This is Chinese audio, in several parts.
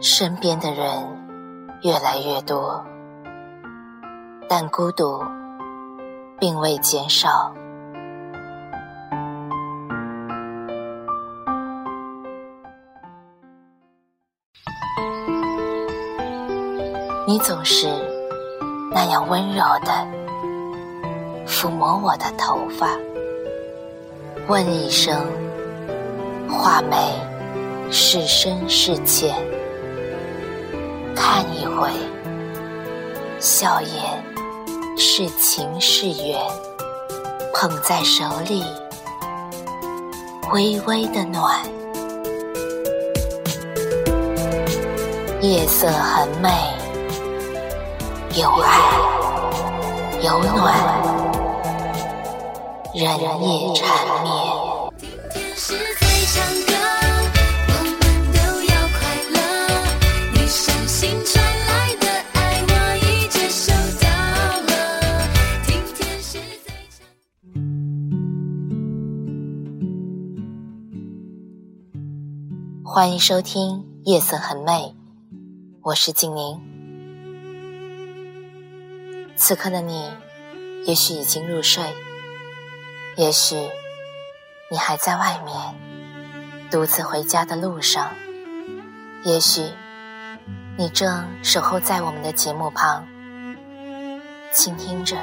身边的人越来越多，但孤独并未减少。你总是那样温柔的抚摸我的头发，问一声：画眉是深是浅？回，笑颜是情是缘？捧在手里，微微的暖，夜色很美。有爱，有暖，人也缠绵。欢迎收听《夜色很美》，我是静宁。此刻的你，也许已经入睡，也许你还在外面独自回家的路上，也许你正守候在我们的节目旁，倾听着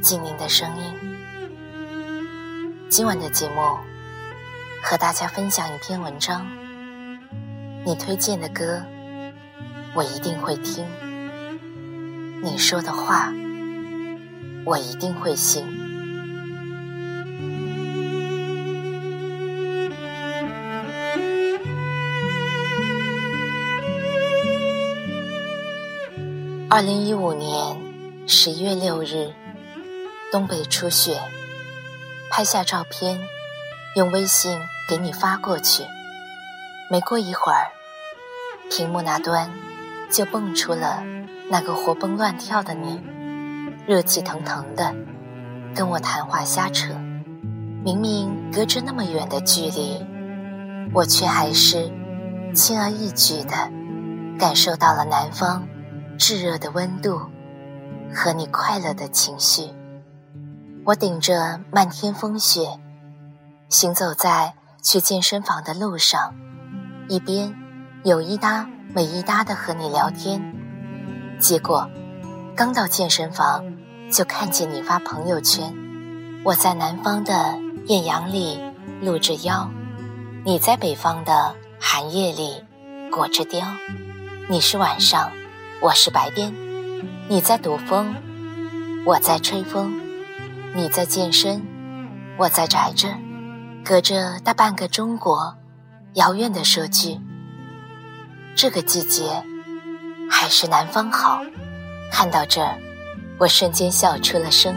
静宁的声音。今晚的节目和大家分享一篇文章，你推荐的歌，我一定会听。你说的话，我一定会信。二零一五年十一月六日，东北初雪，拍下照片，用微信给你发过去。没过一会儿，屏幕那端就蹦出了。那个活蹦乱跳的你，热气腾腾的跟我谈话瞎扯，明明隔着那么远的距离，我却还是轻而易举的感受到了南方炙热的温度和你快乐的情绪。我顶着漫天风雪，行走在去健身房的路上，一边有一搭没一搭的和你聊天。结果，刚到健身房，就看见你发朋友圈。我在南方的艳阳里露着腰，你在北方的寒夜里裹着貂。你是晚上，我是白天。你在躲风，我在吹风。你在健身，我在宅着。隔着大半个中国，遥远的说句：这个季节。还是南方好。看到这儿，我瞬间笑出了声，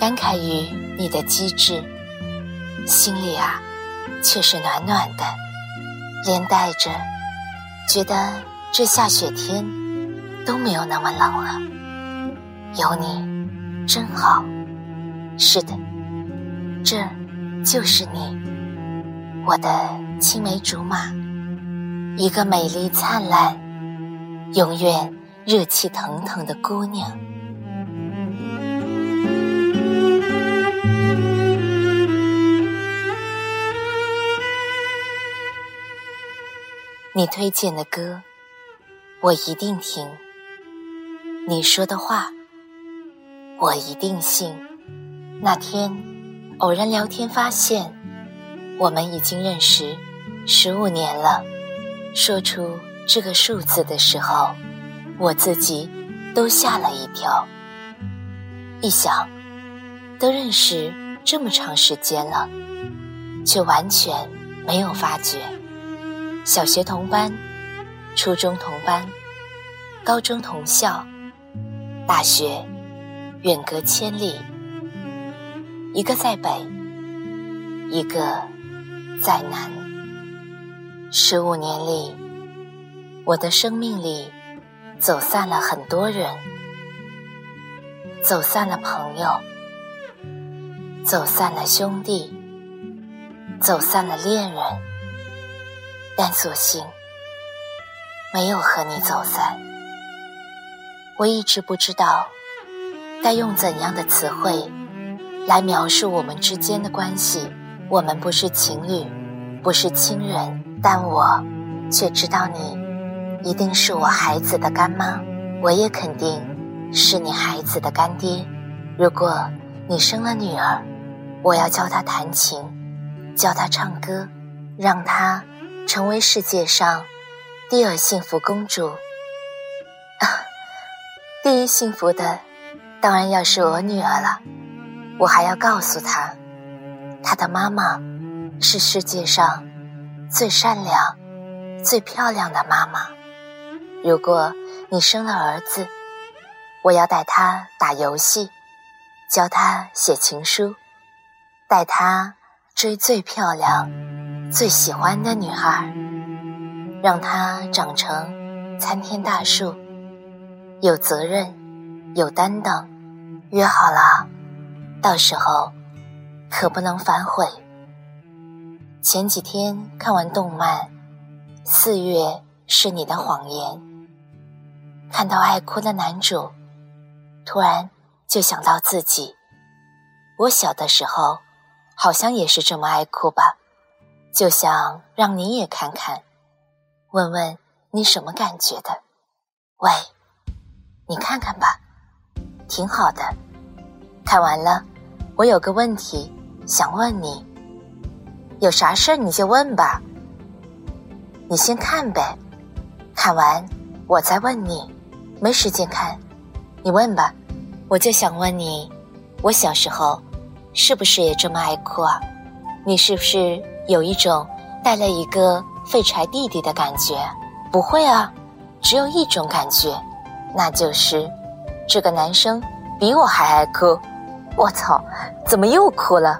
感慨于你的机智，心里啊，却是暖暖的，连带着觉得这下雪天都没有那么冷了。有你真好。是的，这就是你，我的青梅竹马，一个美丽灿烂。永远热气腾腾的姑娘，你推荐的歌，我一定听；你说的话，我一定信。那天偶然聊天发现，我们已经认识十五年了，说出。这个数字的时候，我自己都吓了一跳。一想，都认识这么长时间了，却完全没有发觉。小学同班，初中同班，高中同校，大学远隔千里，一个在北，一个在南。十五年里。我的生命里，走散了很多人，走散了朋友，走散了兄弟，走散了恋人，但所幸，没有和你走散。我一直不知道该用怎样的词汇来描述我们之间的关系。我们不是情侣，不是亲人，但我却知道你一定是我孩子的干妈，我也肯定是你孩子的干爹。如果你生了女儿，我要教她弹琴，教她唱歌，让她成为世界上第二幸福公主。啊，第一幸福的当然要是我女儿了。我还要告诉他。他的妈妈是世界上最善良、最漂亮的妈妈。如果你生了儿子，我要带他打游戏，教他写情书，带他追最漂亮、最喜欢的女孩，让他长成参天大树，有责任、有担当。约好了，到时候。可不能反悔。前几天看完动漫《四月是你的谎言》，看到爱哭的男主，突然就想到自己。我小的时候好像也是这么爱哭吧，就想让你也看看，问问你什么感觉的。喂，你看看吧，挺好的。看完了，我有个问题。想问你，有啥事儿你就问吧。你先看呗，看完我再问你。没时间看，你问吧。我就想问你，我小时候是不是也这么爱哭啊？你是不是有一种带了一个废柴弟弟的感觉？不会啊，只有一种感觉，那就是这个男生比我还爱哭。我操，怎么又哭了？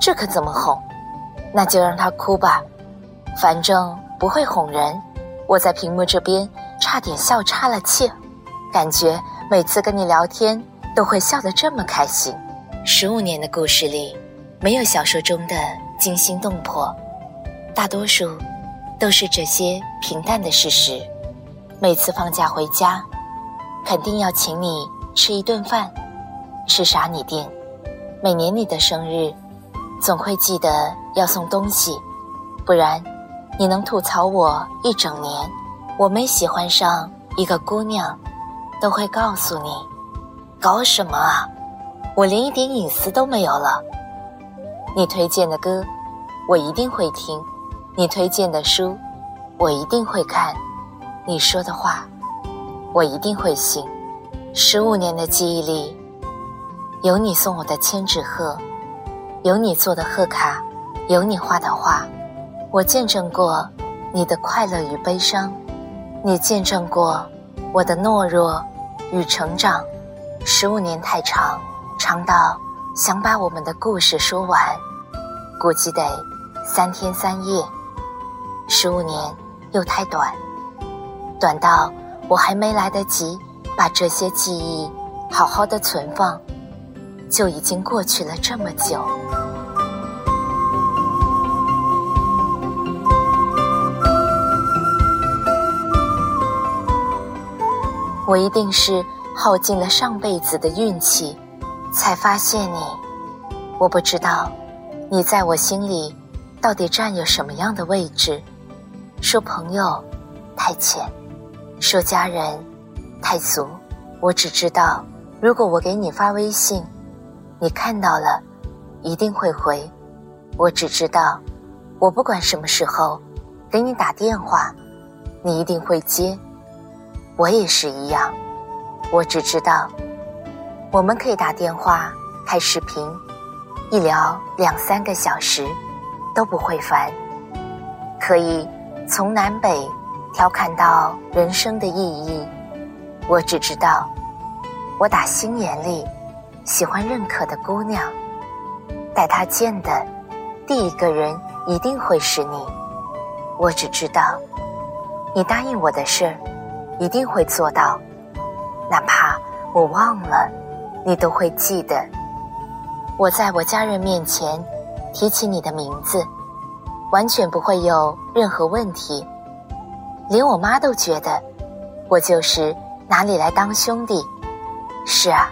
这可怎么哄？那就让他哭吧，反正不会哄人。我在屏幕这边差点笑岔了气，感觉每次跟你聊天都会笑得这么开心。十五年的故事里，没有小说中的惊心动魄，大多数都是这些平淡的事实。每次放假回家，肯定要请你吃一顿饭，吃啥你定。每年你的生日。总会记得要送东西，不然你能吐槽我一整年。我没喜欢上一个姑娘，都会告诉你，搞什么啊？我连一点隐私都没有了。你推荐的歌，我一定会听；你推荐的书，我一定会看；你说的话，我一定会信。十五年的记忆里，有你送我的千纸鹤。有你做的贺卡，有你画的画，我见证过你的快乐与悲伤，你见证过我的懦弱与成长。十五年太长，长到想把我们的故事说完，估计得三天三夜。十五年又太短，短到我还没来得及把这些记忆好好的存放。就已经过去了这么久，我一定是耗尽了上辈子的运气，才发现你。我不知道你在我心里到底占有什么样的位置。说朋友太浅，说家人太俗。我只知道，如果我给你发微信。你看到了，一定会回。我只知道，我不管什么时候给你打电话，你一定会接。我也是一样。我只知道，我们可以打电话、开视频，一聊两三个小时都不会烦。可以从南北调侃到人生的意义。我只知道，我打心眼里。喜欢认可的姑娘，带她见的第一个人一定会是你。我只知道，你答应我的事儿一定会做到，哪怕我忘了，你都会记得。我在我家人面前提起你的名字，完全不会有任何问题。连我妈都觉得我就是哪里来当兄弟。是啊，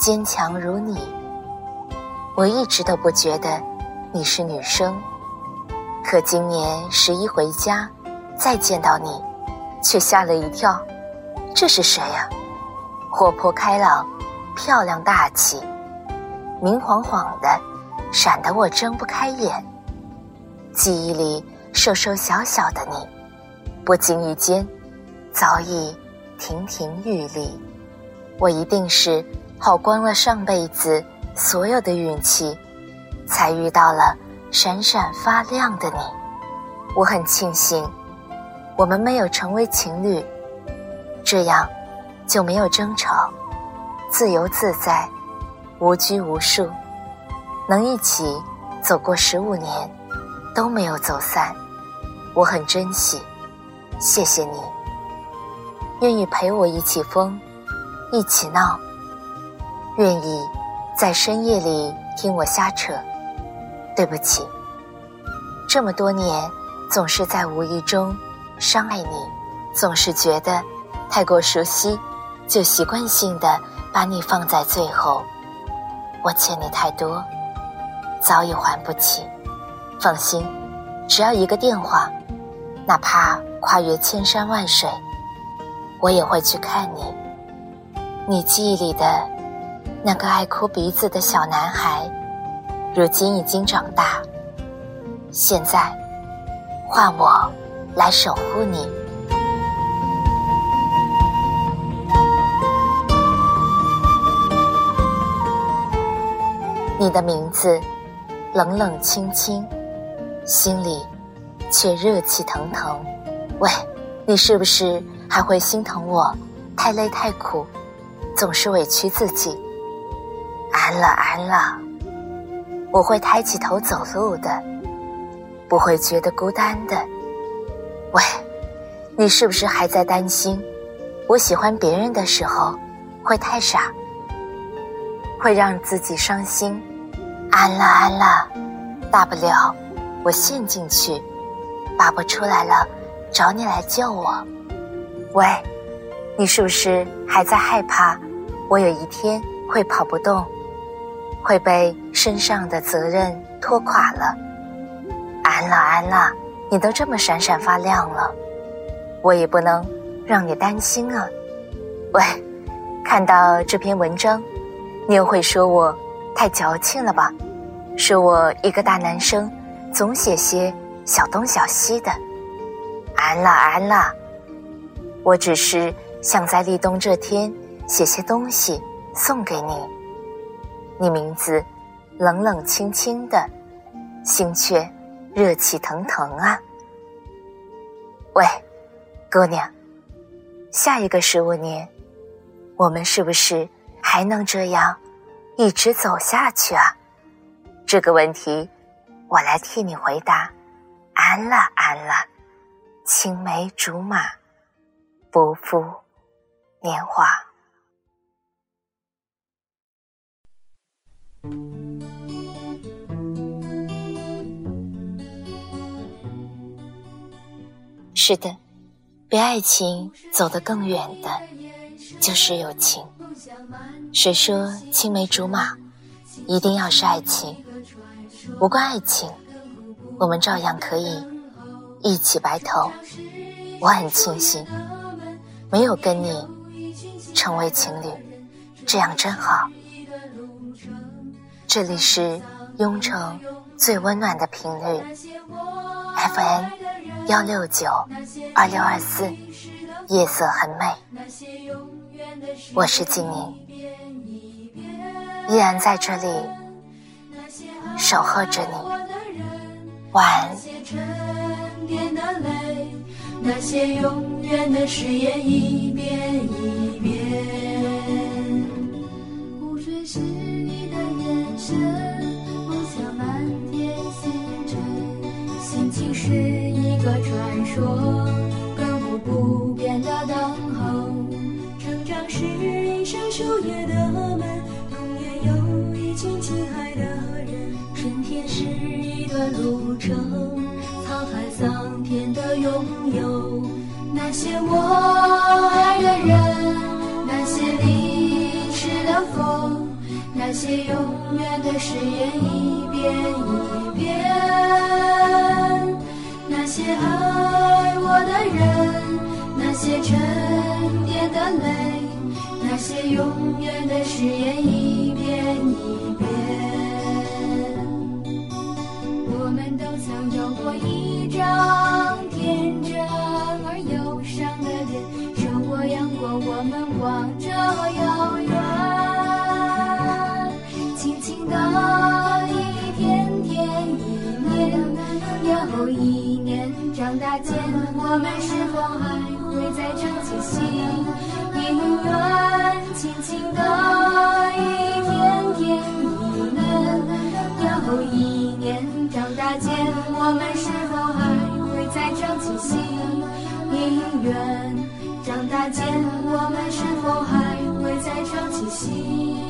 坚强如你，我一直都不觉得你是女生。可今年十一回家，再见到你，却吓了一跳。这是谁呀？活泼开朗，漂亮大气，明晃晃的，闪得我睁不开眼。记忆里瘦瘦小小的你，不经意间，早已亭亭玉立。我一定是耗光了上辈子所有的运气，才遇到了闪闪发亮的你。我很庆幸，我们没有成为情侣，这样就没有争吵，自由自在，无拘无束，能一起走过十五年，都没有走散。我很珍惜，谢谢你，愿意陪我一起疯。一起闹，愿意在深夜里听我瞎扯。对不起，这么多年总是在无意中伤害你，总是觉得太过熟悉，就习惯性的把你放在最后。我欠你太多，早已还不起。放心，只要一个电话，哪怕跨越千山万水，我也会去看你。你记忆里的那个爱哭鼻子的小男孩，如今已经长大。现在，换我来守护你。你的名字冷冷清清，心里却热气腾腾。喂，你是不是还会心疼我？太累太苦。总是委屈自己，安了安了，我会抬起头走路的，不会觉得孤单的。喂，你是不是还在担心我喜欢别人的时候会太傻，会让自己伤心？安了安了，大不了我陷进去，拔不出来了，找你来救我。喂，你是不是还在害怕？我有一天会跑不动，会被身上的责任拖垮了。安了安了，你都这么闪闪发亮了，我也不能让你担心啊。喂，看到这篇文章，你又会说我太矫情了吧？说我一个大男生总写些小东小西的。安了安了，我只是想在立冬这天。写些东西送给你，你名字冷冷清清的，心却热气腾腾啊！喂，姑娘，下一个十五年，我们是不是还能这样一直走下去啊？这个问题，我来替你回答。安了安了，青梅竹马，不负年华。是的，比爱情走得更远的，就是友情。谁说青梅竹马一定要是爱情？无关爱情，我们照样可以一起白头。我很庆幸没有跟你成为情侣，这样真好。这里是雍城最温暖的频率，FM 幺六九二六二四，夜色很美。我是静宁，依然在这里守候着你。晚安。那些永远的誓言一遍一梦想满天星辰，心情是一个传说，亘古不变的等候。成长是一扇树叶的门，永远有一群亲爱的人。春天是一段路程。沧海桑田的拥有，那些我爱的人，那些离去的风，那些永远的誓言一遍一遍，那些爱我的人，那些沉淀的泪，那些永远的誓言一遍一遍。我们都曾有过一长大间，我们是否还会再唱起心姻缘？轻轻的一天天一年，又一年。长大间，我们是否还会再唱起心姻缘？长大间，我们是否还会再唱起心？